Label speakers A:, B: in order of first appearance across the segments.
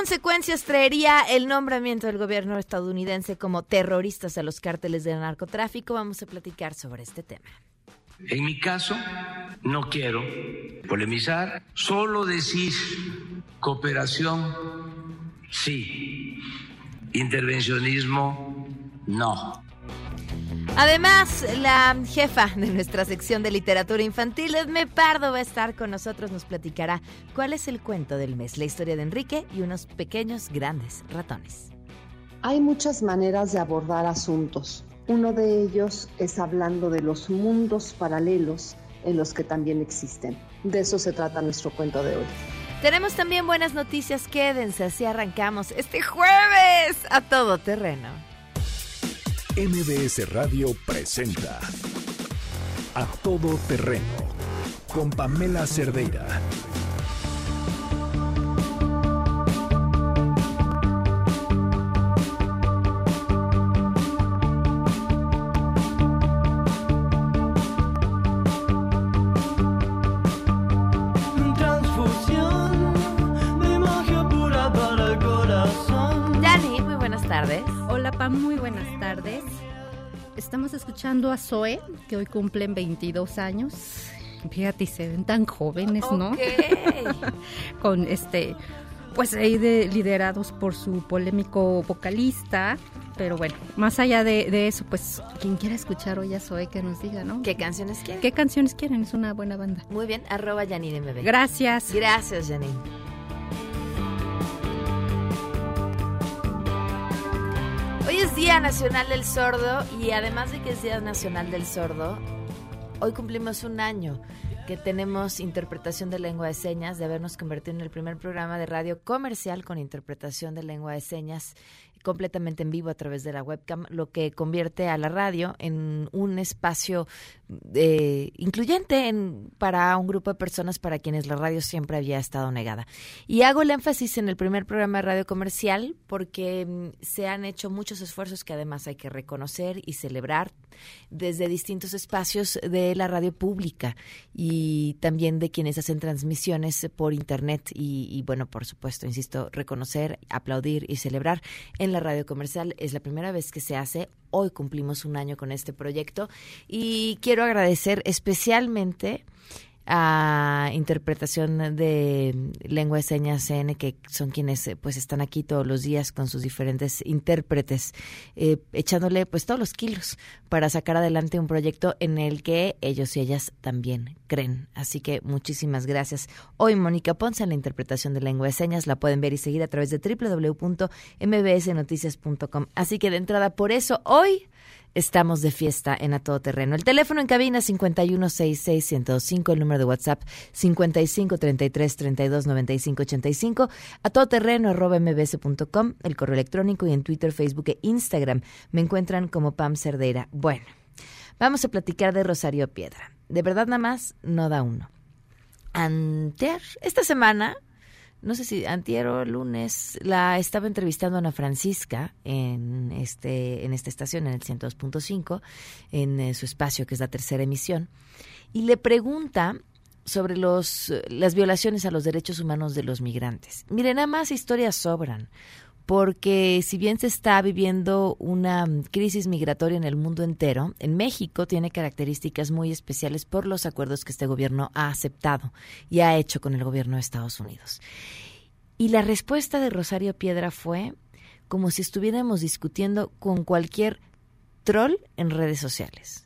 A: consecuencias traería el nombramiento del gobierno estadounidense como terroristas a los cárteles del narcotráfico? Vamos a platicar sobre este tema.
B: En mi caso, no quiero polemizar, solo decir cooperación, sí, intervencionismo, no.
A: Además, la jefa de nuestra sección de literatura infantil, Edme Pardo, va a estar con nosotros. Nos platicará cuál es el cuento del mes, la historia de Enrique y unos pequeños grandes ratones.
C: Hay muchas maneras de abordar asuntos. Uno de ellos es hablando de los mundos paralelos en los que también existen. De eso se trata nuestro cuento de hoy.
A: Tenemos también buenas noticias. Quédense, así arrancamos este jueves a todo terreno.
D: MBS Radio presenta A Todo Terreno con Pamela Cerdeira.
E: Transfusión de magia pura para el corazón.
A: Yani, muy buenas tardes.
F: Hola, Pam, muy buenas tardes. Estamos escuchando a Zoe, que hoy cumplen 22 años. Fíjate, se ven tan jóvenes, ¿no?
A: Ok.
F: Con este, pues ahí de, liderados por su polémico vocalista. Pero bueno, más allá de, de eso, pues quien quiera escuchar hoy a Zoe, que nos diga, ¿no?
A: ¿Qué canciones quieren?
F: ¿Qué canciones quieren? Es una buena banda.
A: Muy bien, arroba Janine MB.
F: Gracias.
A: Gracias, Janine. Hoy es Día Nacional del Sordo y además de que es Día Nacional del Sordo, hoy cumplimos un año que tenemos interpretación de lengua de señas, de habernos convertido en el primer programa de radio comercial con interpretación de lengua de señas completamente en vivo a través de la webcam, lo que convierte a la radio en un espacio eh, incluyente en, para un grupo de personas para quienes la radio siempre había estado negada. Y hago el énfasis en el primer programa de radio comercial porque mm, se han hecho muchos esfuerzos que además hay que reconocer y celebrar desde distintos espacios de la radio pública y también de quienes hacen transmisiones por internet y, y bueno, por supuesto, insisto, reconocer, aplaudir y celebrar en la radio comercial. Es la primera vez que se hace. Hoy cumplimos un año con este proyecto y quiero agradecer especialmente a interpretación de lengua de señas CN que son quienes eh, pues están aquí todos los días con sus diferentes intérpretes eh, echándole pues todos los kilos para sacar adelante un proyecto en el que ellos y ellas también creen. Así que muchísimas gracias. Hoy Mónica Ponce en la interpretación de lengua de señas la pueden ver y seguir a través de www.mbsnoticias.com así que de entrada por eso hoy Estamos de fiesta en A Todo Terreno. El teléfono en cabina 5166-105, el número de WhatsApp 5533-329585, a todoterreno arroba mbs.com, el correo electrónico y en Twitter, Facebook e Instagram. Me encuentran como Pam Cerdeira. Bueno, vamos a platicar de Rosario Piedra. De verdad nada más no da uno. Anter, esta semana no sé si antier o lunes, la estaba entrevistando Ana Francisca en este en esta estación, en el 102.5, en eh, su espacio que es la tercera emisión, y le pregunta sobre los las violaciones a los derechos humanos de los migrantes. Miren, nada más historias sobran porque si bien se está viviendo una crisis migratoria en el mundo entero, en México tiene características muy especiales por los acuerdos que este gobierno ha aceptado y ha hecho con el gobierno de Estados Unidos. Y la respuesta de Rosario Piedra fue como si estuviéramos discutiendo con cualquier troll en redes sociales.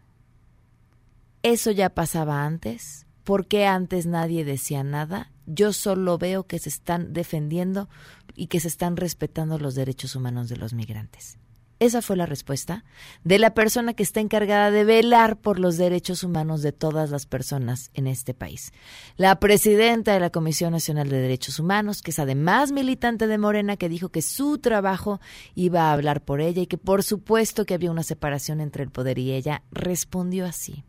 A: Eso ya pasaba antes. ¿Por qué antes nadie decía nada? Yo solo veo que se están defendiendo y que se están respetando los derechos humanos de los migrantes. Esa fue la respuesta de la persona que está encargada de velar por los derechos humanos de todas las personas en este país. La presidenta de la Comisión Nacional de Derechos Humanos, que es además militante de Morena, que dijo que su trabajo iba a hablar por ella y que por supuesto que había una separación entre el poder y ella, respondió así.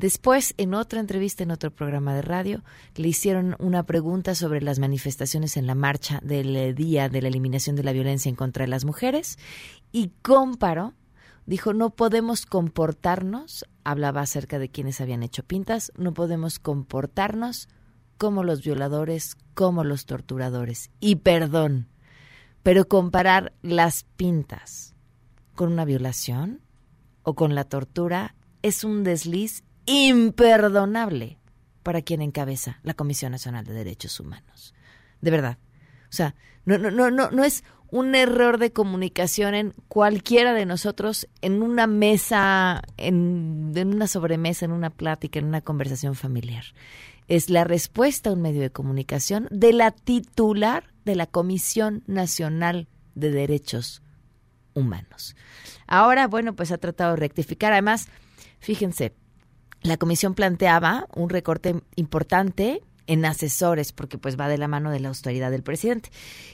A: Después, en otra entrevista en otro programa de radio, le hicieron una pregunta sobre las manifestaciones en la marcha del eh, día de la eliminación de la violencia en contra de las mujeres y comparó, dijo, no podemos comportarnos, hablaba acerca de quienes habían hecho pintas, no podemos comportarnos como los violadores, como los torturadores. Y perdón, pero comparar las pintas con una violación o con la tortura es un desliz imperdonable para quien encabeza la Comisión Nacional de Derechos Humanos. De verdad. O sea, no, no, no, no, no es un error de comunicación en cualquiera de nosotros en una mesa, en, en una sobremesa, en una plática, en una conversación familiar. Es la respuesta a un medio de comunicación de la titular de la Comisión Nacional de Derechos Humanos. Ahora, bueno, pues ha tratado de rectificar. Además, fíjense, la comisión planteaba un recorte importante en asesores, porque pues va de la mano de la austeridad del presidente,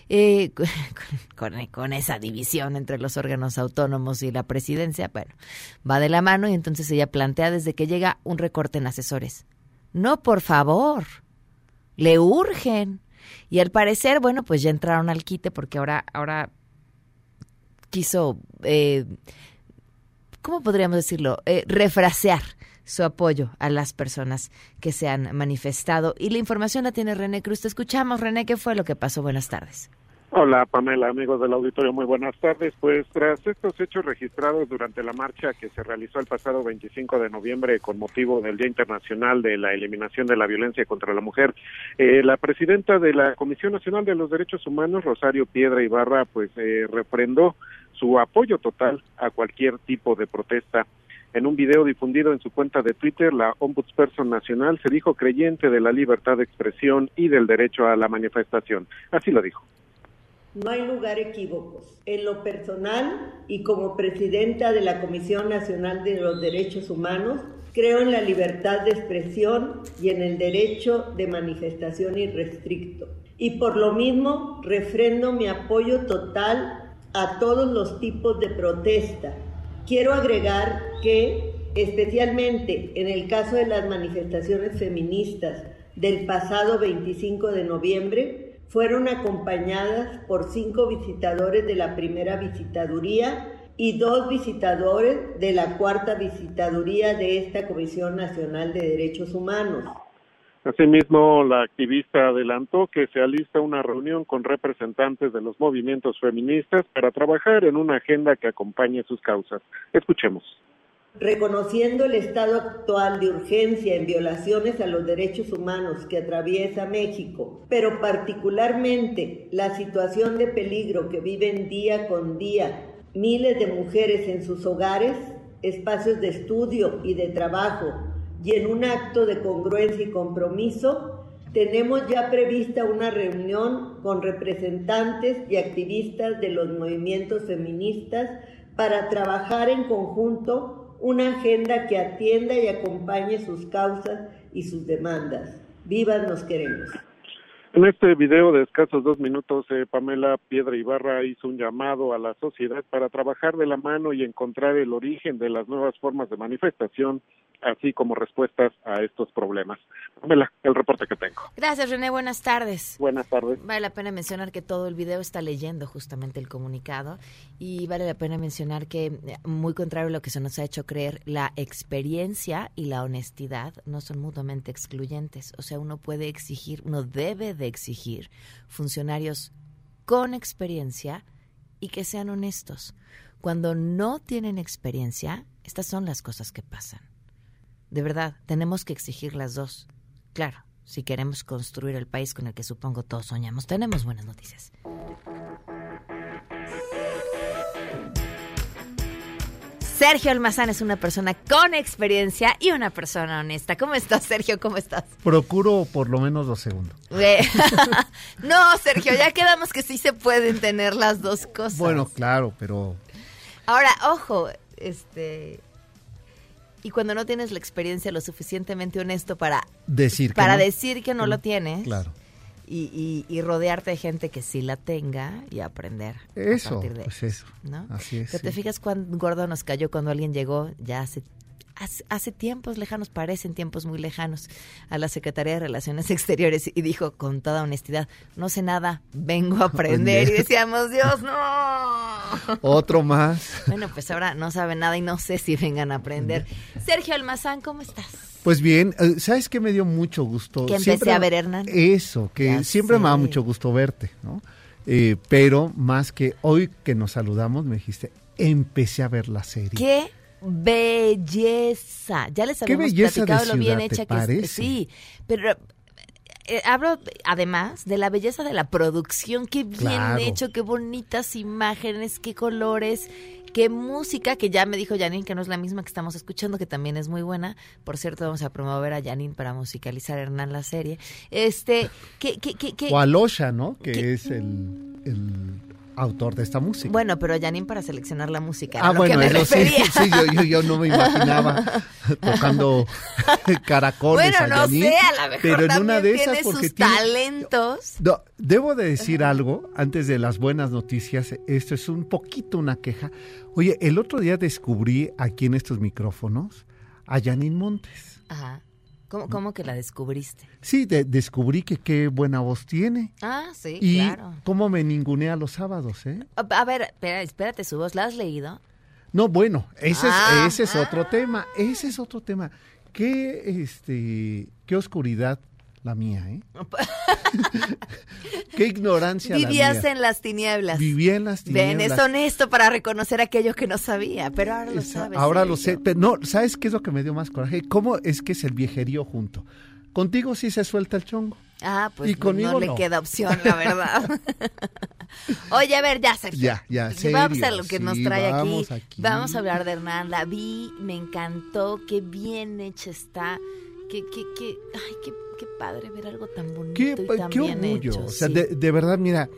A: eh, con, con, esa división entre los órganos autónomos y la presidencia, bueno, va de la mano y entonces ella plantea desde que llega un recorte en asesores. No, por favor, le urgen. Y al parecer, bueno, pues ya entraron al quite porque ahora, ahora quiso, eh, ¿cómo podríamos decirlo? Eh, refrasear su apoyo a las personas que se han manifestado. Y la información la tiene René Cruz. Te escuchamos, René, ¿qué fue lo que pasó? Buenas tardes.
G: Hola Pamela, amigos del auditorio, muy buenas tardes. Pues tras estos hechos registrados durante la marcha que se realizó el pasado 25 de noviembre con motivo del Día Internacional de la Eliminación de la Violencia contra la Mujer, eh, la presidenta de la Comisión Nacional de los Derechos Humanos, Rosario Piedra Ibarra, pues eh, refrendó su apoyo total a cualquier tipo de protesta en un video difundido en su cuenta de Twitter, la Ombudsperson Nacional se dijo creyente de la libertad de expresión y del derecho a la manifestación. Así lo dijo.
H: No hay lugar equívocos. En lo personal y como presidenta de la Comisión Nacional de los Derechos Humanos, creo en la libertad de expresión y en el derecho de manifestación irrestricto. Y por lo mismo, refrendo mi apoyo total a todos los tipos de protesta, Quiero agregar que, especialmente en el caso de las manifestaciones feministas del pasado 25 de noviembre, fueron acompañadas por cinco visitadores de la primera visitaduría y dos visitadores de la cuarta visitaduría de esta Comisión Nacional de Derechos Humanos.
G: Asimismo, la activista adelantó que se alista una reunión con representantes de los movimientos feministas para trabajar en una agenda que acompañe sus causas. Escuchemos.
H: Reconociendo el estado actual de urgencia en violaciones a los derechos humanos que atraviesa México, pero particularmente la situación de peligro que viven día con día miles de mujeres en sus hogares, espacios de estudio y de trabajo, y en un acto de congruencia y compromiso, tenemos ya prevista una reunión con representantes y activistas de los movimientos feministas para trabajar en conjunto una agenda que atienda y acompañe sus causas y sus demandas. Vivas nos queremos.
G: En este video de escasos dos minutos, eh, Pamela Piedra Ibarra hizo un llamado a la sociedad para trabajar de la mano y encontrar el origen de las nuevas formas de manifestación así como respuestas a estos problemas. Pamela, el reporte que tengo.
A: Gracias, René. Buenas tardes.
G: Buenas tardes.
A: Vale la pena mencionar que todo el video está leyendo justamente el comunicado y vale la pena mencionar que, muy contrario a lo que se nos ha hecho creer, la experiencia y la honestidad no son mutuamente excluyentes. O sea, uno puede exigir, uno debe de exigir funcionarios con experiencia y que sean honestos. Cuando no tienen experiencia, estas son las cosas que pasan. De verdad, tenemos que exigir las dos. Claro, si queremos construir el país con el que supongo todos soñamos, tenemos buenas noticias. Sergio Almazán es una persona con experiencia y una persona honesta. ¿Cómo estás, Sergio? ¿Cómo estás?
I: Procuro por lo menos dos segundos.
A: no, Sergio, ya quedamos que sí se pueden tener las dos cosas.
I: Bueno, claro, pero
A: Ahora, ojo, este... Y cuando no tienes la experiencia lo suficientemente honesto para,
I: Decir que
A: para
I: no.
A: decir que no lo tienes
I: Claro.
A: y, y- y rodearte de gente que sí la tenga y aprender a
I: Eso,
A: partir de
I: pues
A: eso. ¿no?
I: Así es.
A: Que te fijas cuán gordo nos cayó cuando alguien llegó ya hace, hace, tiempos lejanos, parecen tiempos muy lejanos, a la Secretaría de Relaciones Exteriores y dijo con toda honestidad, no sé nada, vengo a aprender. Y decíamos, Dios, no.
I: Otro más.
A: Bueno, pues ahora no sabe nada y no sé si vengan a aprender. Sergio Almazán, ¿cómo estás?
I: Pues bien, eh, ¿sabes qué me dio mucho gusto?
A: Que empecé a ver, Hernán.
I: Eso, que
A: Ya
I: siempre me da mucho gusto verte, ¿no? Eh, pero más que hoy que nos saludamos, me dijiste, empecé a ver la serie.
A: ¡Qué belleza! Ya les habíamos
I: belleza de
A: platicado lo bien
I: ciudad, ¿te
A: hecha que es.
I: parece?
A: Sí, pero eh, hablo además de la belleza de la producción. Qué bien
I: Claro.
A: hecho, qué bonitas imágenes, qué colores. Qué música, que ya me dijo Janine que no es la misma que estamos escuchando, que también es muy buena. Por cierto, vamos a promover a Janine para musicalizar Hernán la serie. Este, que, que, que, que-
I: O Alosha, ¿no? Que es el, el autor de esta música.
A: Bueno, pero Janine para seleccionar la música.
I: ah, bueno,
A: que me
I: sí, sí, yo, yo, yo no me imaginaba tocando caracoles
A: Bueno,
I: a
A: no
I: Janine,
A: sé, a lo mejor
I: pero en una de esas porque
A: sus
I: tiene-
A: talentos.
I: No, debo de decir algo antes de las buenas noticias. Esto es un poquito una queja. Oye, el otro día descubrí aquí en estos micrófonos a Janine Montes.
A: Ajá. ¿Cómo, cómo que la descubriste?
I: Sí, de- descubrí que qué buena voz tiene.
A: Ah, sí,
I: y
A: claro.
I: cómo me ningunea los sábados, ¿eh?
A: A, a ver, espera, espérate, su voz, ¿la has leído?
I: No, bueno, ese,
A: Ah,
I: es, ese es otro tema. Ese es otro tema. Qué, este, qué oscuridad la mía, ¿eh? qué ignorancia
A: Vivías
I: la mía.
A: en las tinieblas.
I: Vivía en las
A: Ven,
I: tinieblas.
A: es honesto para reconocer aquello que no sabía, pero ahora lo
I: Esa-
A: sabes.
I: Ahora lo sé, pero no, ¿sabes qué es lo que me dio más coraje? ¿Cómo es que es el viejerío junto? Contigo sí se suelta el chongo.
A: Ah, pues
I: Y conmigo
A: no le
I: no.
A: queda opción, la verdad. Oye, a ver, ya, Sergio.
I: Ya, ya,
A: Sí, Vamos a
I: serio,
A: lo que
I: sí,
A: nos trae aquí.
I: vamos aquí.
A: Vamos a hablar de Hernán. La vi, me encantó, qué bien hecha está. Qué, qué, qué, ay, qué, qué padre ver algo tan bonito
I: Qué,
A: y tan
I: qué
A: bien
I: orgullo.
A: hecho.
I: o sea,
A: sí.
I: de, de verdad, mira,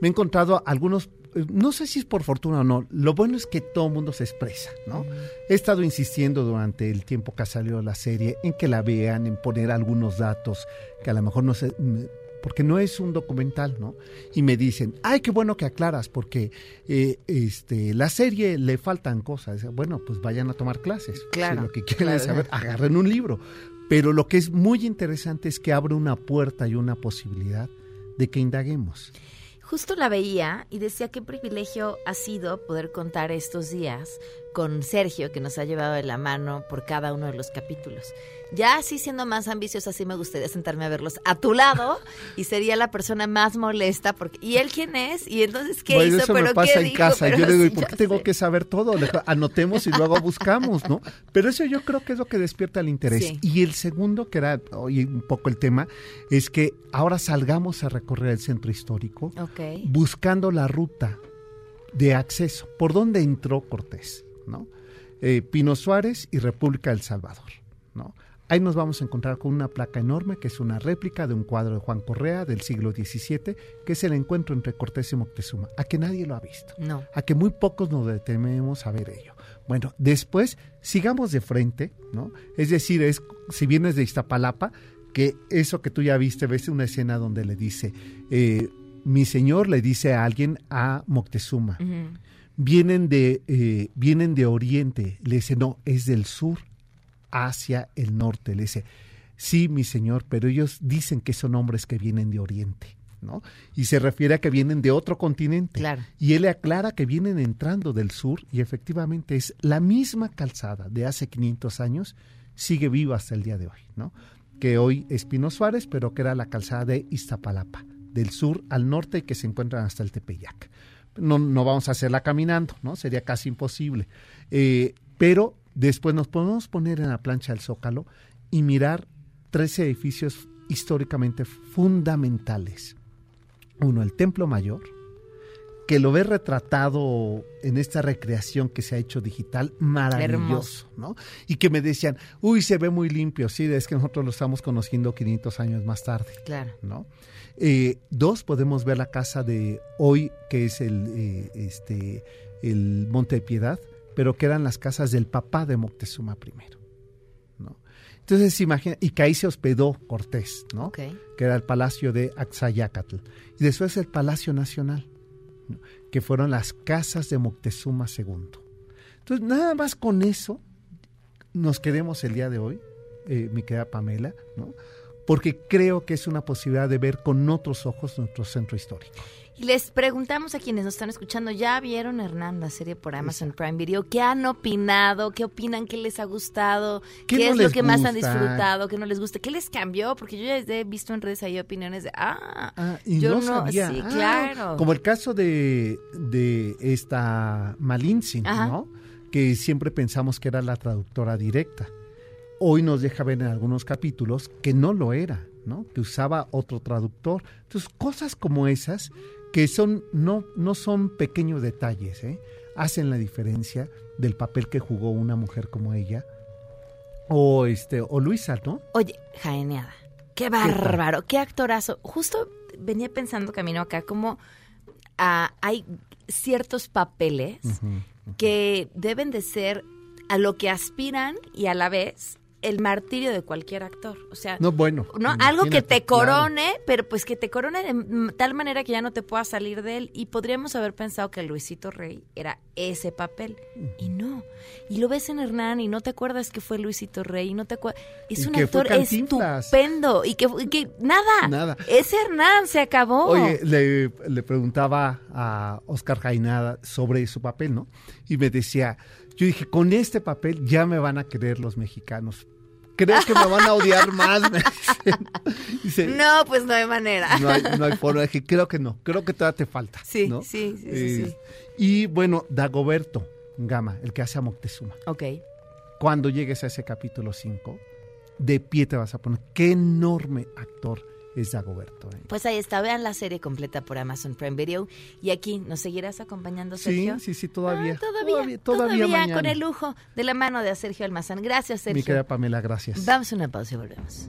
I: me he encontrado algunos, eh, no sé si es por fortuna o no, lo bueno es que todo el mundo se expresa, ¿no? He estado insistiendo durante el tiempo que ha salido la serie en que la vean, en poner algunos datos que a lo mejor no sé, mm, porque no es un documental, ¿no? Y me dicen, ay, qué bueno que aclaras, porque eh, este, la serie le faltan cosas. Bueno, pues vayan a tomar clases.
A: Claro,
I: Si lo que quieren
A: claro.
I: saber, agarren un libro. Pero lo que es muy interesante es que abre una puerta y una posibilidad de que indaguemos.
A: Justo la veía y decía qué privilegio ha sido poder contar estos días con Sergio, que nos ha llevado de la mano por cada uno de los capítulos. Ya así siendo más ambiciosa, sí me gustaría sentarme a verlos a tu lado y sería la persona más molesta. porque ¿Y él quién es? ¿Y entonces qué
I: Bueno,
A: hizo?
I: eso
A: ¿Pero
I: me pasa
A: qué
I: en
A: dijo?
I: casa.
A: Pero
I: Yo le digo, ¿y por qué tengo
A: sé.
I: que saber todo? Anotemos y luego buscamos, ¿no? Pero eso yo creo que es lo que despierta el interés.
A: Sí.
I: Y el segundo, que era hoy un poco el tema, es que ahora salgamos a recorrer el centro histórico
A: Ok.
I: buscando la ruta de acceso. ¿Por dónde entró Cortés? ¿no? Eh, Pino Suárez y República del Salvador. ¿no? Ahí nos vamos a encontrar con una placa enorme que es una réplica de un cuadro de Juan Correa del siglo XVII, que es el encuentro entre Cortés y Moctezuma, a que nadie lo ha visto,
A: No.
I: a que muy pocos nos detenemos a ver ello. Bueno, después sigamos de frente, ¿no? Es decir, es si vienes de Iztapalapa, que eso que tú ya viste, ves una escena donde le dice, eh, mi señor le dice a alguien a Moctezuma, vienen de, eh, vienen de Oriente, le dice, no, es del sur hacia el norte, le dice, sí, mi señor, pero ellos dicen que son hombres que vienen de Oriente. ¿no? Y se refiere a que vienen de otro continente.
A: Claro.
I: Y él le aclara que vienen entrando del sur y efectivamente es la misma calzada de hace 500 años, sigue viva hasta el día de hoy, ¿no? Que hoy es Pino Suárez, pero que era la calzada de Iztapalapa, del sur al norte y que se encuentran hasta el Tepeyac. No, no vamos a hacerla caminando, ¿no? Sería casi imposible. Eh, pero después nos podemos poner en la plancha del Zócalo y mirar tres edificios históricamente fundamentales. Uno, el Templo Mayor, que lo ve retratado en esta recreación que se ha hecho digital, maravilloso, ¿no? Y que me decían, uy, se ve muy limpio, sí, es que nosotros lo estamos conociendo 500 años más tarde,
A: Claro.
I: ¿no? Eh, dos, podemos ver la casa de hoy, que es el, eh, este, el Monte de Piedad, pero que eran las casas del papá de Moctezuma I. ¿no? Entonces, imagina, y que ahí se hospedó Cortés, ¿no?
A: Ok.
I: que era el palacio de Axayacatl, y después el Palacio Nacional, ¿no? que fueron las casas de Moctezuma II. Entonces, nada más con eso nos quedemos el día de hoy, eh, mi querida Pamela, ¿no? Porque creo que es una posibilidad de ver con otros ojos nuestro centro histórico.
A: Y les preguntamos a quienes nos están escuchando, ¿ya vieron Hernán la serie por Amazon Prime Video? ¿Qué han opinado? ¿Qué opinan? ¿Qué les ha gustado?
I: ¿Qué
A: ¿Qué,
I: no
A: es lo que más han disfrutado? ¿Qué no les gusta? ¿Qué les cambió? Porque yo ya he visto en redes ahí opiniones de, ah,
I: Ah, y
A: yo
I: no, sabía.
A: sí,
I: Ah,
A: claro.
I: Como el caso de, de esta Malintzin,
A: Ajá.
I: ¿no? Que siempre pensamos que era la traductora directa. Hoy nos deja ver en algunos capítulos que no lo era, ¿no? Que usaba otro traductor. Entonces, cosas como esas que son no, no son pequeños detalles, ¿eh? Hacen la diferencia del papel que jugó una mujer como ella o este o Luisa, ¿no?
A: Oye, Jaeneada, qué bárbaro, qué, actorazo. Justo venía pensando camino acá como ah, hay ciertos papeles que deben de ser a lo que aspiran y a la vez el martirio de cualquier actor. O sea,
I: No, bueno.
A: ¿no? Algo que te
I: claro.
A: corone, pero pues que te corone de tal manera que ya no te puedas salir de él. Y podríamos haber pensado que Luisito Rey era ese papel. Y no. Y lo ves en Hernán y no te acuerdas que fue Luisito Rey. Y no te acuerdas. Es
I: Y
A: un actor estupendo. Y que, y que nada.
I: Nada.
A: Es Hernán, se acabó.
I: Oye, le, le preguntaba a Oscar Jainada sobre su papel, ¿no? Y me decía, yo dije, con este papel ya me van a querer los mexicanos. Creo que me van a odiar más. Dice,
A: no, pues no hay manera.
I: no hay, no hay forma. Dije, creo que no, creo que todavía te falta.
A: Sí,
I: ¿no?
A: sí, sí, sí,
I: Eh,
A: sí.
I: Y bueno, Dagoberto Gama, el que hace a Moctezuma.
A: Ok.
I: Cuando llegues a ese capítulo 5, de pie te vas a poner. Qué enorme actor es Dagoberto. ¿eh?
A: Pues ahí está, vean la serie completa por Amazon Prime Video. Y aquí, ¿nos seguirás acompañando, Sergio?
I: Sí, sí, sí, todavía.
A: Ah, todavía,
I: todavía,
A: todavía,
I: mañana.
A: con el lujo de la mano de Sergio Almazán. Gracias,
I: Mi
A: Sergio.
I: querida Pamela, gracias.
A: Vamos a una pausa y volvemos.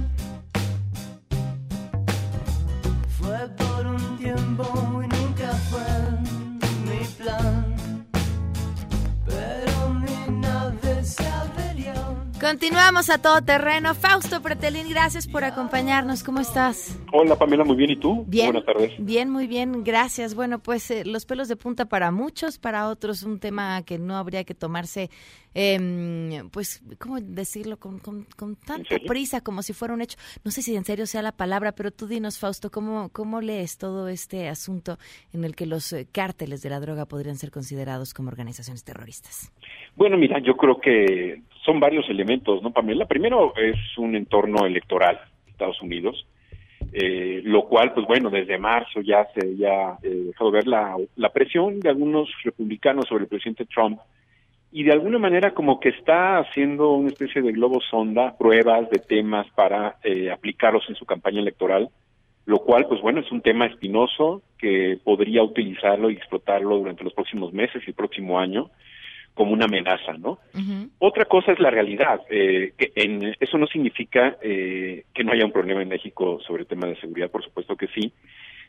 A: Continuamos a todo terreno. Fausto Pretelín, gracias por acompañarnos. ¿Cómo estás?
J: Hola Pamela, muy bien. ¿Y tú?
A: Bien.
J: Buenas tardes.
A: Bien, muy bien, gracias. Bueno, pues eh, los pelos de punta para muchos, para otros un tema que no habría que tomarse, em, pues, ¿cómo decirlo? Con, con, con tanta prisa como si fuera un hecho. No sé si en serio sea la palabra, pero tú dinos, Fausto, ¿cómo, cómo lees todo este asunto en el que los eh, cárteles de la droga podrían ser considerados como organizaciones terroristas?
J: Bueno, mira, yo creo que son varios elementos, ¿no, Pamela? Primero es un entorno electoral, Estados Unidos, eh, lo cual, pues bueno, desde marzo ya se ya eh, dejado ver la, la presión de algunos republicanos sobre el presidente Trump y de alguna manera como que está haciendo una especie de globo sonda, pruebas de temas para eh, aplicarlos en su campaña electoral, lo cual, pues bueno, es un tema espinoso que podría utilizarlo y explotarlo durante los próximos meses y el próximo año como una amenaza, ¿no? Otra cosa es la realidad. eh, que en, eso no significa eh, que no haya un problema en México sobre el tema de seguridad, por supuesto que sí.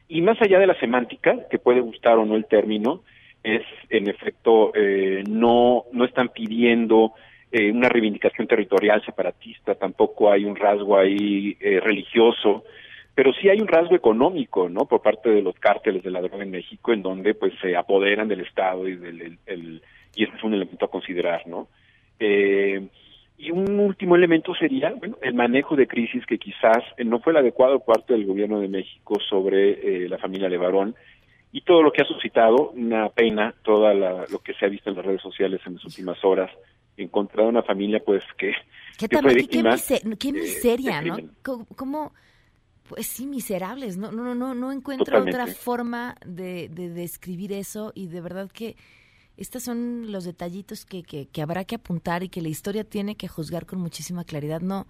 J: Y más allá de la semántica, que puede gustar o no el término, es en efecto eh, no no están pidiendo eh, una reivindicación territorial separatista, tampoco hay un rasgo ahí eh, religioso, pero sí hay un rasgo económico, ¿no? Por parte de los cárteles de la droga en México, en donde pues se apoderan del Estado y del el- el- y ese es un elemento a considerar, ¿no? Eh, y un último elemento sería, bueno, el manejo de crisis que quizás eh, no fue el adecuado parte del gobierno de México sobre eh, la familia Levarón y todo lo que ha suscitado una pena, todo lo que se ha visto en las redes sociales en las últimas horas en contra de una familia pues que,
A: ¿Qué,
J: que fue
A: qué- qué
J: víctima
A: mise- qué miseria, ¿no? ¿Cómo, Pues sí, miserables. No, no, no, no encuentro
J: Totalmente.
A: otra forma de, de describir eso y de verdad que estos son los detallitos que, que, que habrá que apuntar y que la historia tiene que juzgar con muchísima claridad. No,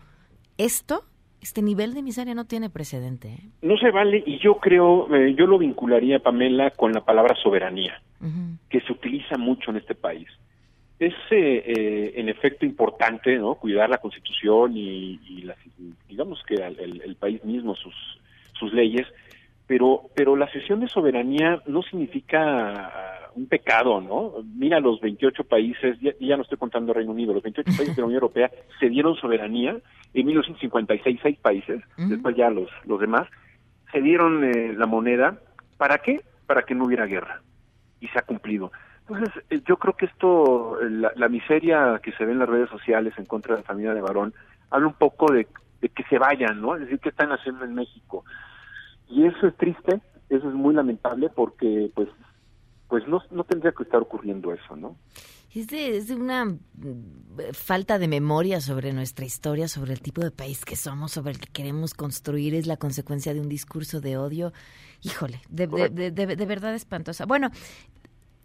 A: esto, este nivel de miseria no tiene precedente. ¿eh?
J: No se vale y yo creo, eh, yo lo vincularía, Pamela, con la palabra soberanía, que se utiliza mucho en este país. Es eh, en efecto importante, ¿no? Cuidar la Constitución y, y las- digamos que el, el- país mismo sus sus leyes, pero pero la cesión de soberanía no significa un pecado, ¿no? Mira los 28 países, ya, ya no estoy contando Reino Unido, los 28 países de la Unión Europea cedieron soberanía en 1956, seis países, después ya los los demás cedieron eh, la moneda, ¿para qué? Para que no hubiera guerra y se ha cumplido. Entonces, eh, yo creo que esto, eh, la, la miseria que se ve en las redes sociales en contra de la familia de Varón, habla un poco de, de que se vayan, ¿no? Es decir, ¿qué están haciendo en México? Y eso es triste, eso es muy lamentable porque, pues, pues no, no tendría que estar ocurriendo eso, ¿no?
A: Es de, es de una mm, falta de memoria sobre nuestra historia, sobre el tipo de país que somos, sobre el que queremos construir, es la consecuencia de un discurso de odio. Híjole, de, de, de, verdad espantosa. Bueno,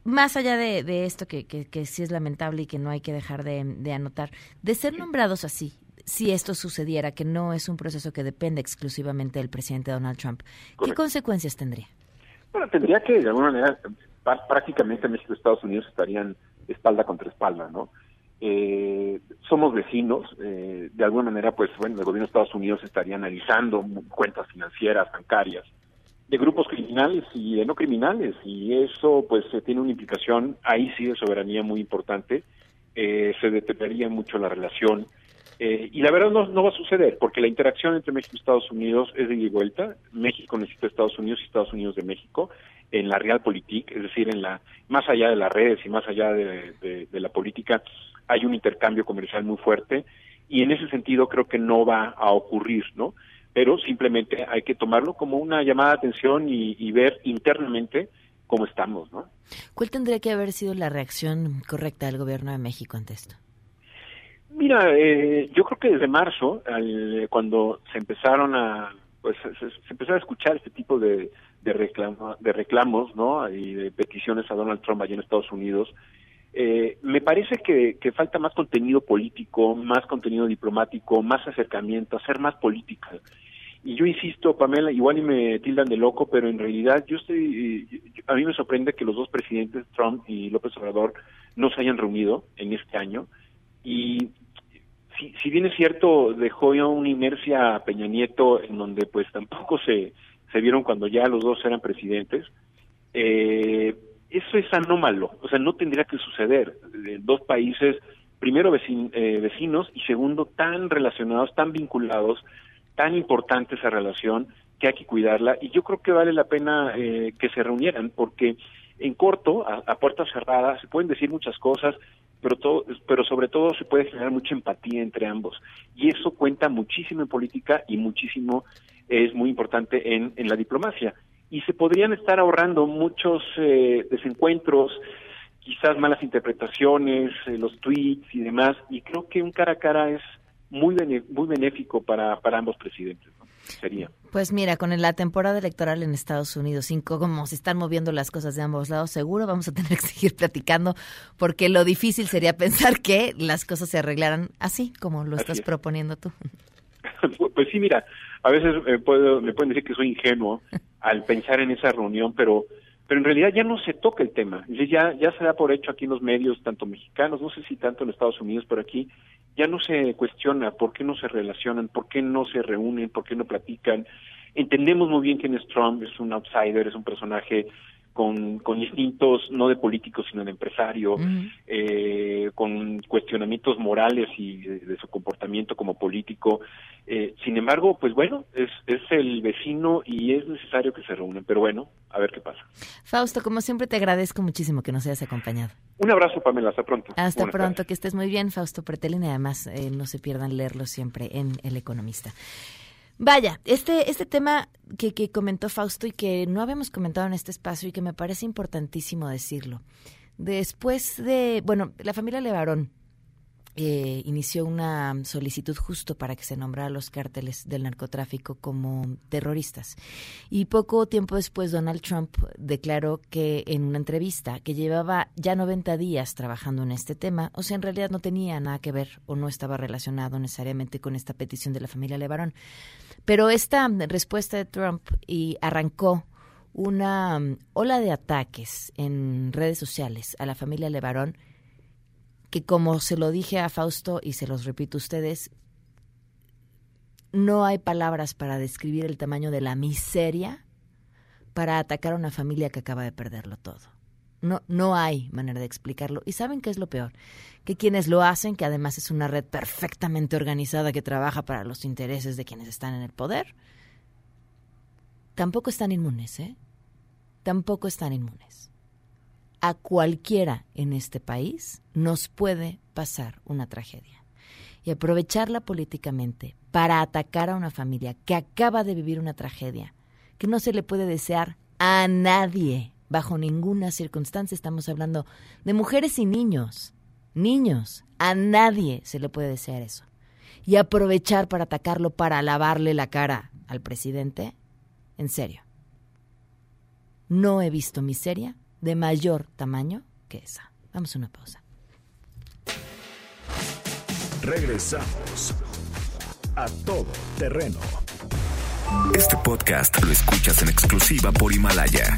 A: más allá de, de esto que, que, que sí es lamentable y que no hay que dejar de, de anotar, de ser nombrados así, si esto sucediera, que no es un proceso que depende exclusivamente del presidente Donald Trump, ¿qué
J: Correcto.
A: consecuencias tendría?
J: Bueno, tendría que, de alguna manera, prácticamente México y Estados Unidos estarían espalda contra espalda, ¿no? Eh, somos vecinos, eh, de alguna manera, pues, bueno, el gobierno de Estados Unidos estaría analizando cuentas financieras, bancarias, de grupos criminales y de no criminales, y eso, pues, eh, tiene una implicación, ahí sí, de soberanía muy importante, eh, se deterioraría mucho la relación, eh, y la verdad no, va a suceder, porque la interacción entre México y Estados Unidos es de ida y vuelta. México necesita a Estados Unidos y Estados Unidos de México en la realpolitik, es decir, en la más allá de las redes y más allá de, de- de la política, hay un intercambio comercial muy fuerte y en ese sentido creo que no va a ocurrir, ¿no? Pero simplemente hay que tomarlo como una llamada de atención y, y ver internamente cómo estamos, ¿no?
A: ¿Cuál tendría que haber sido la reacción correcta del gobierno de México ante esto?
J: Mira, eh, yo creo que desde marzo, al- cuando se empezaron a, pues, se, se- empezó a escuchar este tipo de, de, de reclamos, ¿no? Y de peticiones a Donald Trump allá en Estados Unidos, eh, me parece que, que falta más contenido político, más contenido diplomático, más acercamiento, hacer más política. Y yo insisto, Pamela, igual y me tildan de loco, pero en realidad yo estoy, a mí me sorprende que los dos presidentes, Trump y López Obrador, no se hayan reunido en este año. Y si, si bien es cierto, dejó ya una inercia a Peña Nieto en donde pues tampoco se, se vieron cuando ya los dos eran presidentes, eh, eso es anómalo, o sea, no tendría que suceder. Eh, dos países, primero eh, vecinos y segundo tan relacionados, tan vinculados, tan importante esa relación que hay que cuidarla y yo creo que vale la pena eh, que se reunieran porque en corto, a, a puertas cerradas, se pueden decir muchas cosas, pero todo, pero sobre todo se puede generar mucha empatía entre ambos. Y eso cuenta muchísimo en política y muchísimo es muy importante en, en la diplomacia. Y se podrían estar ahorrando muchos eh, desencuentros, quizás malas interpretaciones, eh, los tweets y demás. Y creo que un cara a cara es muy muy benéfico para, para ambos presidentes. Sería.
A: Pues mira, con la temporada electoral en Estados Unidos, sin cómo se están moviendo las cosas de ambos lados, seguro vamos a tener que seguir platicando, porque lo difícil sería pensar que las cosas se arreglaran así, como lo
J: Así
A: estás
J: es.
A: proponiendo tú.
J: pues sí, mira, a veces eh, puedo, me pueden decir que soy ingenuo al pensar en esa reunión, pero pero en realidad ya no se toca el tema. Ya, ya se da por hecho aquí en los medios, tanto mexicanos, no sé si tanto en Estados Unidos, pero aquí ya no se cuestiona por qué no se relacionan, por qué no se reúnen, por qué no platican. Entendemos muy bien quién es Trump, es un outsider, es un personaje con, con instintos no de político, sino de empresario, eh, con cuestionamientos morales y de, de su comportamiento como político. Eh, sin embargo, pues bueno, es, es el vecino y es necesario que se reúnan, pero bueno, a ver qué pasa.
A: Fausto, como siempre te agradezco muchísimo que nos hayas acompañado.
J: Un abrazo, Pamela, hasta pronto.
A: Hasta
J: Buenas
A: pronto,
J: tardes.
A: que estés muy bien, Fausto Pretelín, y además eh, no se pierdan leerlo siempre en El Economista. Vaya, este, este tema que, que comentó Fausto y que no habíamos comentado en este espacio y que me parece importantísimo decirlo. Después de, bueno, la familia Levarón eh, inició una solicitud justo para que se nombrara a los cárteles del narcotráfico como terroristas. Y poco tiempo después Donald Trump declaró que en una entrevista que llevaba ya 90 días trabajando en este tema, o sea, en realidad no tenía nada que ver o no estaba relacionado necesariamente con esta petición de la familia Levarón. Pero esta respuesta de Trump y arrancó una um, ola de ataques en redes sociales a la familia Levarón que como se lo dije a Fausto y se los repito a ustedes, no hay palabras para describir el tamaño de la miseria para atacar a una familia que acaba de perderlo todo. No, no hay manera de explicarlo. ¿Y saben qué es lo peor? Que quienes lo hacen, que además es una red perfectamente organizada que trabaja para los intereses de quienes están en el poder, tampoco están inmunes, ¿eh? Tampoco están inmunes a cualquiera en este país nos puede pasar una tragedia. Y aprovecharla políticamente para atacar a una familia que acaba de vivir una tragedia, que no se le puede desear a nadie, bajo ninguna circunstancia. Estamos hablando de mujeres y niños. Niños, a nadie se le puede desear eso. Y aprovechar para atacarlo, para lavarle la cara al presidente, en serio. No he visto miseria de mayor tamaño que esa. Vamos a una pausa.
D: Regresamos a todo terreno.
K: Este podcast lo escuchas en exclusiva por Himalaya.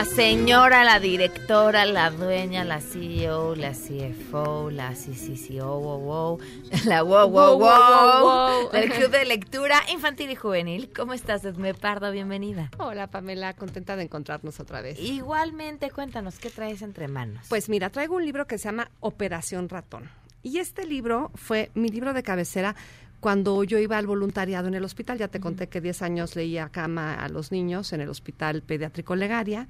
A: La señora, la directora, la dueña, la CEO, la CFO, la CCCO, wow, wow, la wow, wow, wow, el club de lectura infantil y juvenil. ¿Cómo estás, Edme Pardo? Bienvenida.
L: Hola, Pamela, contenta de encontrarnos otra vez.
A: Igualmente, cuéntanos, ¿qué traes entre manos?
L: Pues mira, traigo un libro que se llama Operación Ratón. Y este libro fue mi libro de cabecera cuando yo iba al voluntariado en el hospital, ya te conté que 10 años leía cama a los niños en el hospital pediátrico Legaria.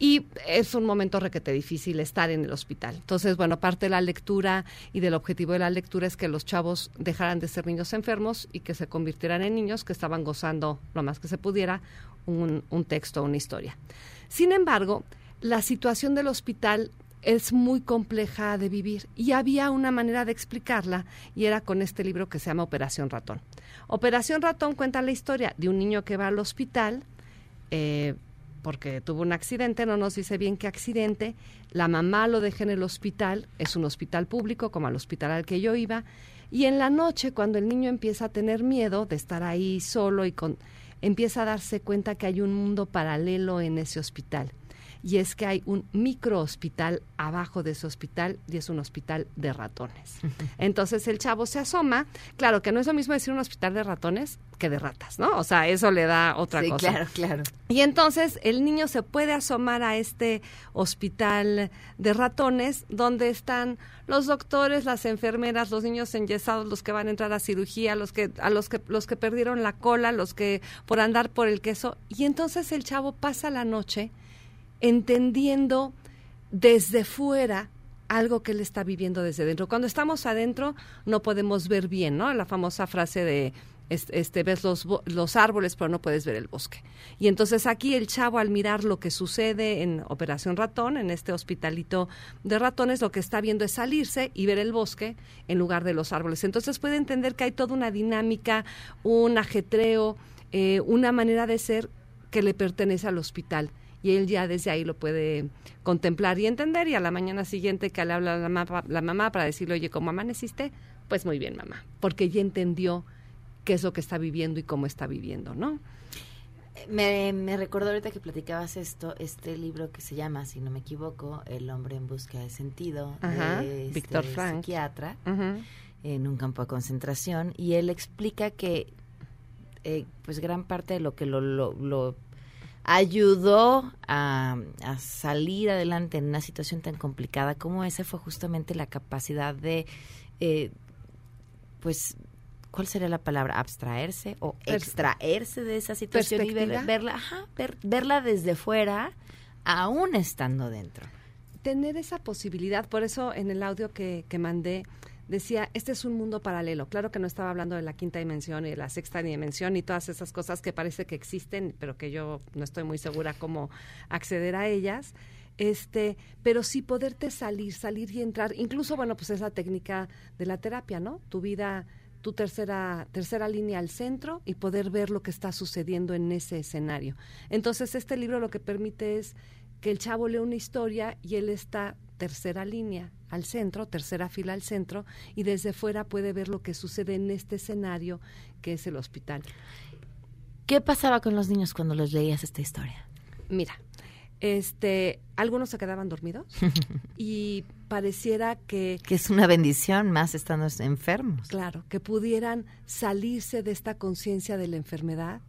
L: Y es un momento requete difícil estar en el hospital. Entonces, bueno, parte de la lectura y del objetivo de la lectura es que los chavos dejaran de ser niños enfermos y que se convirtieran en niños que estaban gozando lo más que se pudiera un, un texto, una historia. Sin embargo, la situación del hospital es muy compleja de vivir. Y había una manera de explicarla y era con este libro que se llama Operación Ratón. Operación Ratón cuenta la historia de un niño que va al hospital eh, porque tuvo un accidente, no nos dice bien qué accidente, la mamá lo deja en el hospital, es un hospital público como al hospital al que yo iba, y en la noche cuando el niño empieza a tener miedo de estar ahí solo y con empieza a darse cuenta que hay un mundo paralelo en ese hospital y es que hay un micro hospital abajo de ese hospital y es un hospital de ratones. Entonces el chavo se asoma, claro que no es lo mismo decir un hospital de ratones que de ratas, ¿no? O sea, eso le da otra
A: sí,
L: cosa.
A: Claro, claro.
L: Y entonces el niño se puede asomar a este hospital de ratones donde están los doctores, las enfermeras, los niños enyesados, los que van a entrar a cirugía, los que a los que los que perdieron la cola, los que por andar por el queso y entonces el chavo pasa la noche entendiendo desde fuera algo que él está viviendo desde dentro. Cuando estamos adentro no podemos ver bien, ¿no? La famosa frase de este, ves los, los árboles pero no puedes ver el bosque. Y entonces aquí el chavo al mirar lo que sucede en Operación Ratón, en este hospitalito de ratones, lo que está viendo es salirse y ver el bosque en lugar de los árboles. Entonces puede entender que hay toda una dinámica, un ajetreo, eh, una manera de ser que le pertenece al hospital y él ya desde ahí lo puede contemplar y entender y a la mañana siguiente que le habla la mamá, la mamá para decirle, oye, ¿cómo amaneciste? Pues muy bien, mamá, porque ya entendió qué es lo que está viviendo y cómo está viviendo, ¿no?
A: Me, me recordó ahorita que platicabas esto, este libro que se llama, si no me equivoco, El hombre en busca de sentido,
L: Ajá,
A: de este
L: Víctor Frank.
A: psiquiatra, en un campo de concentración, y él explica que eh, pues gran parte de lo que lo, lo, lo ayudó a, a salir adelante en una situación tan complicada como esa fue justamente la capacidad de eh, pues ¿cuál sería la palabra? Abstraerse o extraerse de esa situación y ver- verla, ajá, ver- verla desde fuera, aún estando dentro.
L: tener esa posibilidad, por eso en el audio que, que mandé decía, este es un mundo paralelo. Claro que no estaba hablando de la quinta dimensión y de la sexta dimensión y todas esas cosas que parece que existen, pero que yo no estoy muy segura cómo acceder a ellas. Este, pero sí poderte salir, salir y entrar, incluso bueno, pues es la técnica de la terapia, ¿no? Tu vida, tu tercera tercera línea al centro y poder ver lo que está sucediendo en ese escenario. Entonces, este libro lo que permite es que el chavo lee una historia y él está tercera línea al centro, tercera fila al centro, y desde fuera puede ver lo que sucede en este escenario que es el hospital.
A: ¿Qué pasaba con los niños cuando les leías esta historia?
L: Mira, este, algunos se quedaban dormidos y pareciera que
A: Que es una bendición más estando enfermos.
L: Claro, que pudieran salirse de esta conciencia de la enfermedad.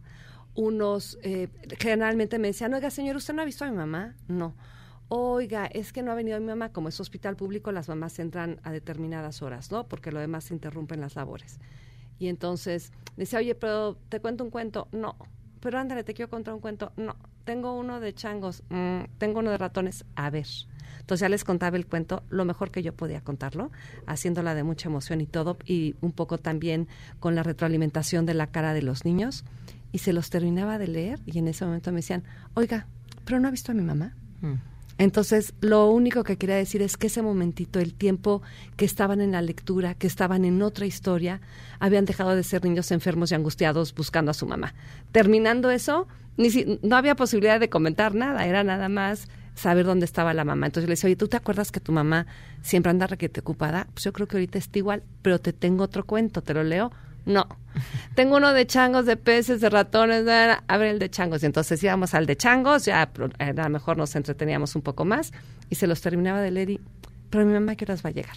L: Unos eh, generalmente me decían, oiga, señor, ¿usted no ha visto a mi mamá? No. Oiga, es que no ha venido mi mamá. Como es hospital público, las mamás entran a determinadas horas, ¿no? Porque lo demás se interrumpen las labores. Y entonces decía, oye, pero te cuento un cuento. No. Pero ándale, te quiero contar un cuento. No. Tengo uno de changos. Mm, tengo uno de ratones. A ver. Entonces ya les contaba el cuento lo mejor que yo podía contarlo, haciéndola de mucha emoción y todo, y un poco también con la retroalimentación de la cara de los niños. Y se los terminaba de leer y en ese momento me decían, oiga, ¿pero no ha visto a mi mamá? Entonces, lo único que quería decir es que ese momentito, el tiempo que estaban en la lectura, que estaban en otra historia, habían dejado de ser niños enfermos y angustiados buscando a su mamá. Terminando eso, ni si- no había posibilidad de comentar nada, era nada más saber dónde estaba la mamá. Entonces le decía, oye, ¿tú te acuerdas que tu mamá siempre anda requete ocupada? Pues yo creo que ahorita está igual, pero te tengo otro cuento, ¿te lo leo? No. Tengo uno de changos, de peces, de ratones, de- a ver el de changos. Y entonces íbamos al de changos, ya pro- a lo mejor nos entreteníamos un poco más y se los terminaba de leer y, pero mi mamá, ¿qué horas va a llegar?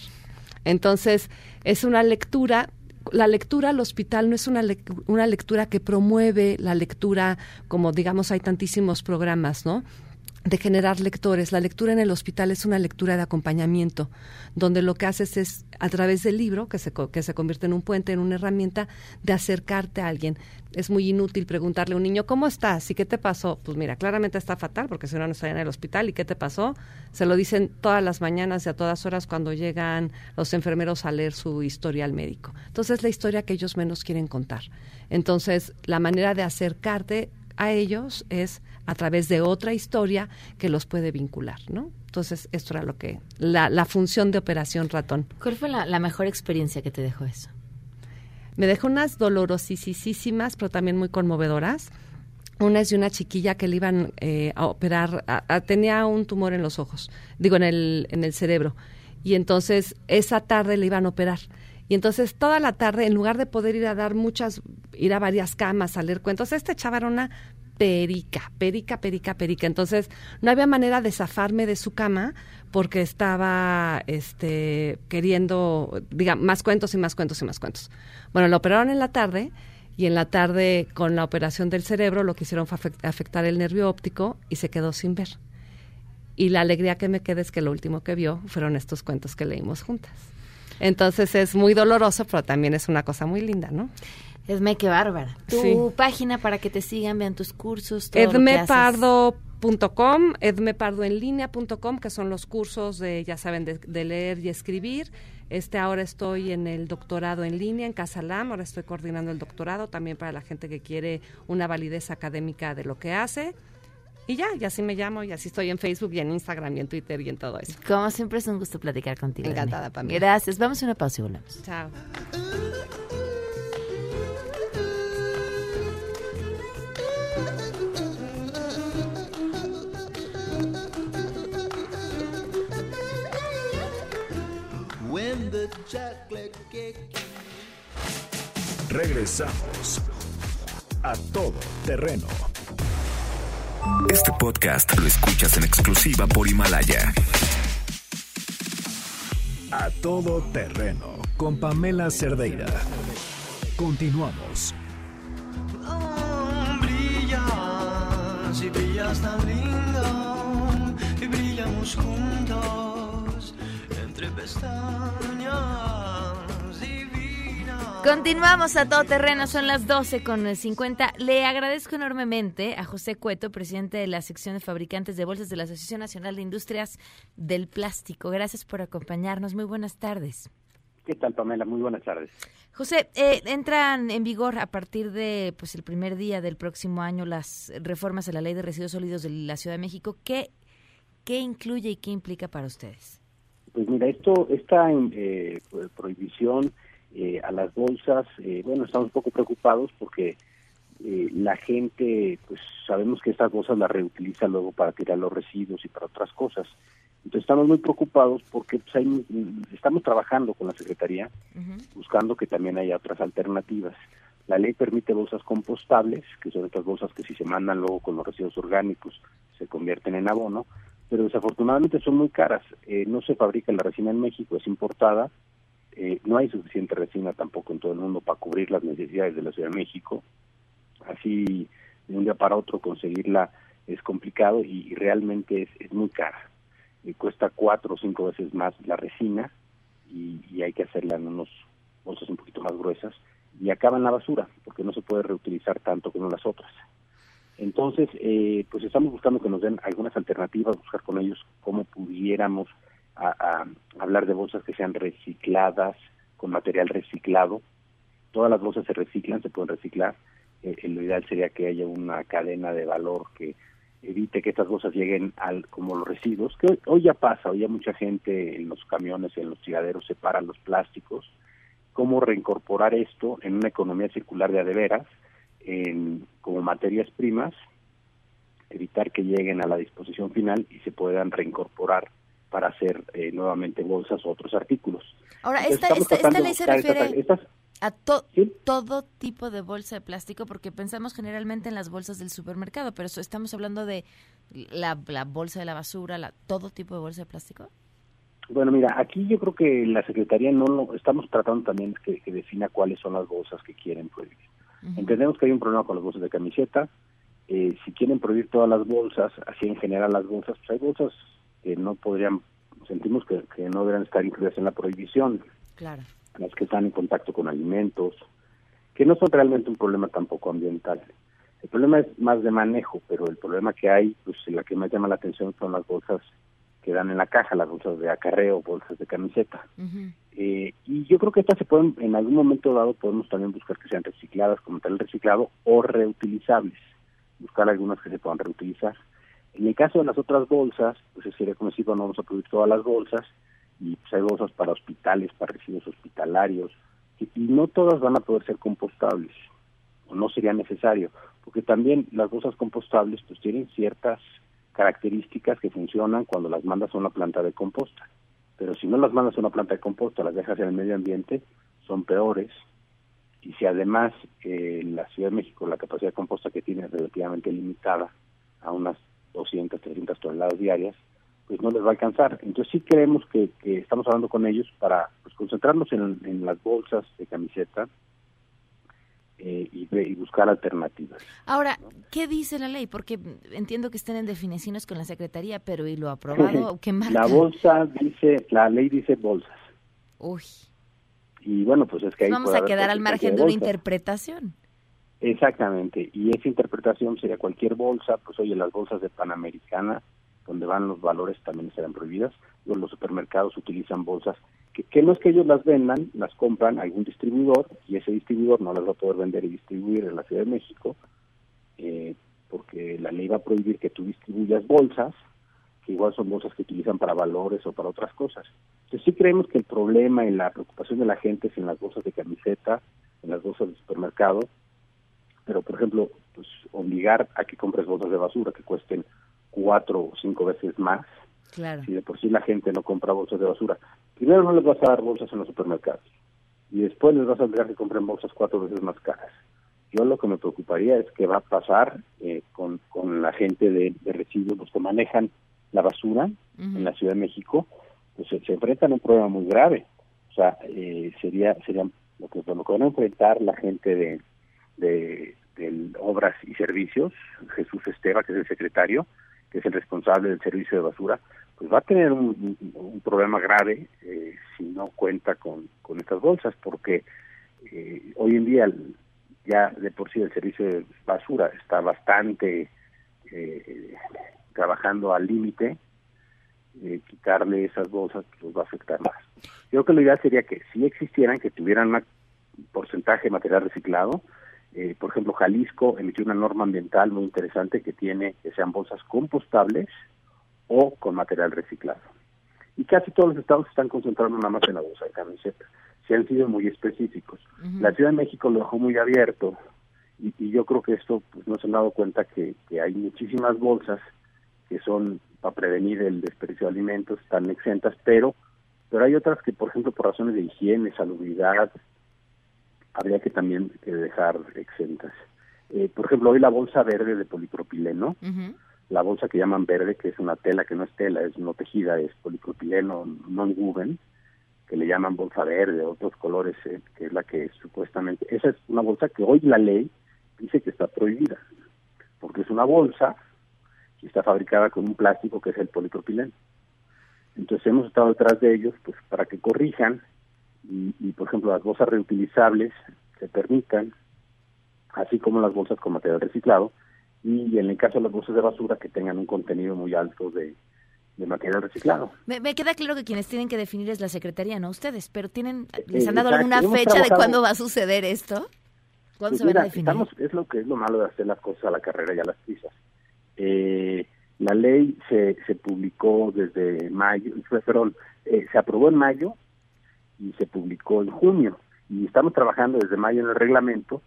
L: Entonces, es una lectura, la lectura al hospital no es una, una lectura que promueve la lectura, como digamos hay tantísimos programas, ¿no? De generar lectores. La lectura en el hospital es una lectura de acompañamiento, donde lo que haces es, a través del libro, que se, que se convierte en un puente, en una herramienta, de acercarte a alguien. Es muy inútil preguntarle a un niño, ¿cómo estás? ¿Y qué te pasó? Pues mira, claramente está fatal, porque si no, no estaría en el hospital. ¿Y qué te pasó? Se lo dicen todas las mañanas y a todas horas cuando llegan los enfermeros a leer su historia al médico. Entonces, es la historia que ellos menos quieren contar. Entonces, la manera de acercarte a ellos es a través de otra historia que los puede vincular, ¿no? Entonces, esto era lo que, la, la función de Operación Ratón.
A: ¿Cuál fue la, la mejor experiencia que te dejó eso?
L: Me dejó unas dolorosísimas, pero también muy conmovedoras. Una es de una chiquilla que le iban eh, a operar, a- a- tenía un tumor en los ojos, digo, en el, en el cerebro. Y entonces esa tarde le iban a operar. Y entonces toda la tarde, en lugar de poder ir a dar muchas, ir a varias camas, a leer cuentos, esta chava era una perica, perica, perica, perica. Entonces no había manera de zafarme de su cama porque estaba este, queriendo, diga, más cuentos y más cuentos y más cuentos. Bueno, lo operaron en la tarde y en la tarde con la operación del cerebro lo que hicieron fue afect- afectar el nervio óptico y se quedó sin ver. Y la alegría que me queda es que lo último que vio fueron estos cuentos que leímos juntas. Entonces es muy doloroso, pero también es una cosa muy linda, ¿no?
A: Esme, qué bárbara. Tu
L: Sí.
A: página para que te sigan, vean tus cursos, todo lo que haces.
L: edmepardo.com, edmepardoenlinea.com, que son los cursos de, ya saben, de, de leer y escribir. Este ahora estoy en el doctorado en línea en Casalam, ahora estoy coordinando el doctorado también para la gente que quiere una validez académica de lo que hace. Y ya, y así me llamo, y así estoy en Facebook y en Instagram y en Twitter y en todo eso.
A: Como siempre es un gusto platicar contigo.
L: Encantada, Pamela.
A: Gracias. Vamos a una pausa y volvemos.
L: Chao.
E: When the chocolate cake
D: Regresamos a todo terreno.
K: Este podcast lo escuchas en exclusiva por Himalaya.
D: A todo terreno con Pamela Cerdeira. Continuamos.
E: brillas y brillas tan lindo y brillamos juntos.
A: Continuamos a todo terreno, son las 12 con 50. Le agradezco enormemente a José Cueto, presidente de la sección de fabricantes de bolsas de la Asociación Nacional de Industrias del Plástico. Gracias por acompañarnos. Muy buenas tardes.
M: ¿Qué tal, Pamela? Muy buenas tardes.
A: José, eh, entran en vigor a partir de pues el primer día del próximo año las reformas a la Ley de Residuos Sólidos de la Ciudad de México. ¿Qué, qué incluye y qué implica para ustedes?
M: Pues mira, esto, esta eh, prohibición eh, a las bolsas, eh, bueno, estamos un poco preocupados porque eh, la gente, pues sabemos que estas bolsas las reutiliza luego para tirar los residuos y para otras cosas. Entonces estamos muy preocupados porque pues, hay, estamos trabajando con la Secretaría buscando que también haya otras alternativas. La ley permite bolsas compostables, que son estas bolsas que si se mandan luego con los residuos orgánicos se convierten en abono, pero desafortunadamente son muy caras. no se fabrica la resina en México, es importada eh, no hay suficiente resina tampoco en todo el mundo para cubrir las necesidades de la Ciudad de México. Así, de un día para otro conseguirla es complicado y, realmente es, muy cara. y cuesta cuatro o cinco veces más la resina y, hay que hacerla en unos bolsas un poquito más gruesas y acaba en la basura porque no se puede reutilizar tanto como las otras. Entonces, eh, pues estamos buscando que nos den algunas alternativas, buscar con ellos cómo pudiéramos a, hablar de bolsas que sean recicladas, con material reciclado. Todas las bolsas se reciclan, se pueden reciclar. Eh, lo ideal sería que haya una cadena de valor que evite que estas bolsas lleguen al como los residuos, que hoy, ya pasa, hoy ya mucha gente en los camiones, en los tiraderos separan los plásticos. ¿Cómo reincorporar esto en una economía circular de adeveras, en, como materias primas, evitar que lleguen a la disposición final y se puedan reincorporar para hacer eh, nuevamente bolsas o otros artículos.
A: Ahora, esta, ley se refiere a todo tipo de bolsa de plástico, porque pensamos generalmente en las bolsas del supermercado, pero estamos hablando de la, bolsa de la basura, la, todo tipo de bolsa de plástico.
M: Bueno, mira, aquí yo creo que la Secretaría no lo, estamos tratando también que, que defina cuáles son las bolsas que quieren prohibir. Entendemos que hay un problema con las bolsas de camiseta. Eh, si quieren prohibir todas las bolsas, así en general las bolsas, pues hay bolsas que no podrían, sentimos que, no deberían estar incluidas en la prohibición.
A: Claro.
M: Las que están en contacto con alimentos, que no son realmente un problema tampoco ambiental. El problema es más de manejo, pero el problema que hay, pues la que más llama la atención son las bolsas que dan en la caja, las bolsas de acarreo, bolsas de camiseta. eh, y yo creo que estas se pueden, en algún momento dado, podemos también buscar que sean recicladas como tal reciclado o reutilizables, buscar algunas que se puedan reutilizar. En el caso de las otras bolsas, pues sería como decir, no vamos a producir todas las bolsas, y pues hay bolsas para hospitales, para residuos hospitalarios, y, no todas van a poder ser compostables, o no sería necesario, porque también las bolsas compostables pues tienen ciertas características que funcionan cuando las mandas a una planta de composta. Pero si no las mandas a una planta de composta, las dejas en el medio ambiente, son peores. Y si además eh, la Ciudad de México la capacidad de composta que tiene es relativamente limitada, a unas 200, 300 toneladas diarias, pues no les va a alcanzar. Entonces sí creemos que, estamos hablando con ellos para pues, concentrarnos en, las bolsas de camiseta eh, y, buscar alternativas.
A: Ahora, ¿qué dice la ley? Porque entiendo que estén en definiciones con la Secretaría, pero ¿y lo aprobado? ¿Qué marca?
M: La bolsa dice, la ley dice bolsas.
A: Uy.
M: Y bueno, pues es que ahí
A: Vamos a quedar al margen de una interpretación.
M: Exactamente, y esa interpretación sería cualquier bolsa, pues oye, las bolsas de Panamericana, donde van los valores también serán prohibidas, los supermercados utilizan bolsas que, no es que ellos las vendan, las compran algún distribuidor y ese distribuidor no las va a poder vender y distribuir en la Ciudad de México, eh, porque la ley va a prohibir que tú distribuyas bolsas, que igual son bolsas que utilizan para valores o para otras cosas. Entonces sí creemos que el problema y la preocupación de la gente es en las bolsas de camiseta, en las bolsas de supermercado, pero por ejemplo, pues obligar a que compres bolsas de basura que cuesten cuatro o cinco veces más.
A: Claro.
M: Si de por sí la gente no compra bolsas de basura, primero no les vas a dar bolsas en los supermercados y después les vas a obligar que compren bolsas cuatro veces más caras. Yo lo que me preocuparía es qué va a pasar eh, con, con la gente de, residuos, los que manejan la basura en la Ciudad de México, pues se, enfrentan a un problema muy grave. O sea, eh, sería, sería lo que, lo que van a enfrentar la gente de, de, Obras y Servicios, Jesús Esteba, que es el secretario, que es el responsable del servicio de basura, pues va a tener un, problema grave eh, si no cuenta con, con estas bolsas, porque eh, hoy en día ya de por sí el servicio de basura está bastante eh, trabajando al límite, eh, quitarle esas bolsas pues, los va a afectar más. Yo creo que lo ideal sería que si existieran, que tuvieran un porcentaje de material reciclado. Eh, por ejemplo, Jalisco emitió una norma ambiental muy interesante que tiene que sean bolsas compostables o con material reciclado. Y casi todos los estados están concentrando nada más en la bolsa de camiseta. Se han sido muy específicos. La Ciudad de México lo dejó muy abierto y, y yo creo que esto pues, no se han dado cuenta que, que hay muchísimas bolsas que son para prevenir el desperdicio de alimentos, están exentas, pero pero hay otras que, por ejemplo, por razones de higiene, salubridad, habría que también eh, dejar exentas. Eh, por ejemplo, hoy la bolsa verde de polipropileno, la bolsa que llaman verde, que es una tela que no es tela, es no tejida, es polipropileno non-woven, que le llaman bolsa verde, otros colores, eh, que es la que supuestamente, esa es una bolsa que hoy la ley dice que está prohibida, porque es una bolsa y está fabricada con un plástico que es el polipropileno. Entonces hemos estado detrás de ellos pues para que corrijan y, por ejemplo las bolsas reutilizables se permitan, así como las bolsas con material reciclado y en el caso de las bolsas de basura que tengan un contenido muy alto de, de material reciclado.
A: Me, me, queda claro que quienes tienen que definir es la Secretaría, no ustedes, pero tienen les
M: Eh,
A: han dado
M: exacto.
A: alguna
M: Hemos
A: fecha de cuándo va a suceder esto? ¿Cuándo
M: Pues
A: se van a
M: mira,
A: definir?
M: estamos, es lo que es lo malo de hacer las cosas a la carrera y a las prisas. Eh, la ley se, se publicó desde mayo, fue- perdón, eh, se aprobó en mayo y se publicó en junio. Y estamos trabajando desde mayo en el reglamento,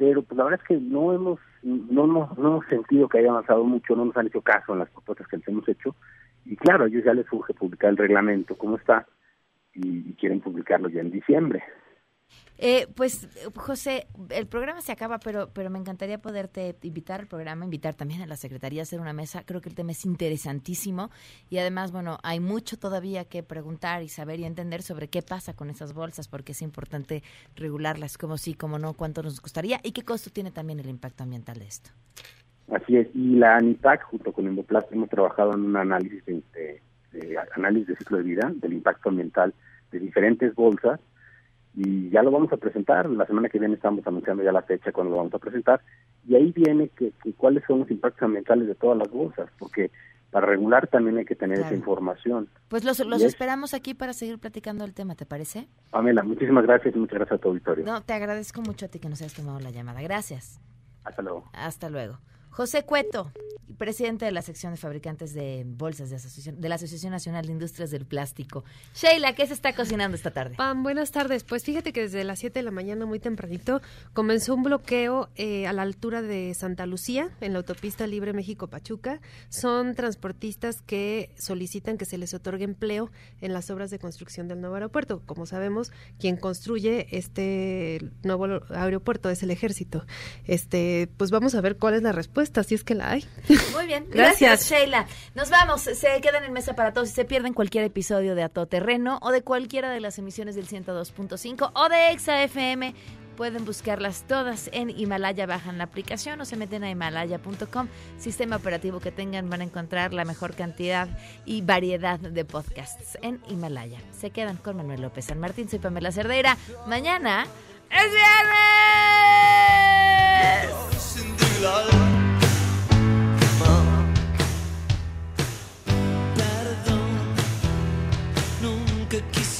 M: pero pues la verdad es que no hemos, no, hemos- no hemos sentido que haya avanzado mucho, no nos han hecho caso en las propuestas que les hemos hecho. Y claro, a ellos ya les surge publicar el reglamento como está y quieren publicarlo ya en diciembre.
A: Eh, pues, José, el programa se acaba, pero, pero me encantaría poderte invitar al programa, invitar también a la Secretaría a hacer una mesa. Creo que el tema es interesantísimo y además, bueno, hay mucho todavía que preguntar y saber y entender sobre qué pasa con esas bolsas, porque es importante regularlas, como sí, como no, cuánto nos costaría y qué costo tiene también el impacto ambiental de esto.
M: Así es, y la ANIPAC junto con Endoplast hemos trabajado en un análisis de- de análisis de ciclo de vida del impacto ambiental de diferentes bolsas y ya lo vamos a presentar, la semana que viene estamos anunciando ya la fecha cuando lo vamos a presentar y ahí viene que, que cuáles son los impactos ambientales de todas las bolsas, porque para regular también hay que tener
A: Claro.
M: esa información.
A: Pues los, los
M: es-
A: esperamos aquí para seguir platicando del tema, ¿te parece?
M: Pamela, muchísimas gracias y muchas gracias a tu auditorio.
A: No, te agradezco mucho a ti que nos hayas tomado la llamada. Gracias.
M: Hasta luego.
A: Hasta luego. José Cueto, presidente de la sección de fabricantes de bolsas de, asociación, de la Asociación Nacional de Industrias del Plástico. Sheila, ¿qué se está cocinando esta tarde?
L: Pam, buenas tardes. Pues fíjate que desde las 7 de la mañana, muy tempranito, comenzó un bloqueo eh, a la altura de Santa Lucía, en la autopista Libre México-Pachuca. Son transportistas que solicitan que se les otorgue empleo en las obras de construcción del nuevo aeropuerto. Como sabemos, quien construye este nuevo aeropuerto es el ejército. Este, pues vamos a ver cuál es la respuesta, si es que la hay.
A: Muy bien, gracias.
L: Gracias.
A: Sheila. Nos vamos, se quedan en mesa para todos y se pierden cualquier episodio de A Todo Terreno o de cualquiera de las emisiones del 102.5 o de Exa FM. Pueden buscarlas todas en Himalaya, bajan la aplicación o se meten a himalaya.com. Sistema operativo que tengan van a encontrar la mejor cantidad y variedad de podcasts en Himalaya. Se quedan con Manuel López San Martín, soy Pamela Cerdeira. Mañana es viernes.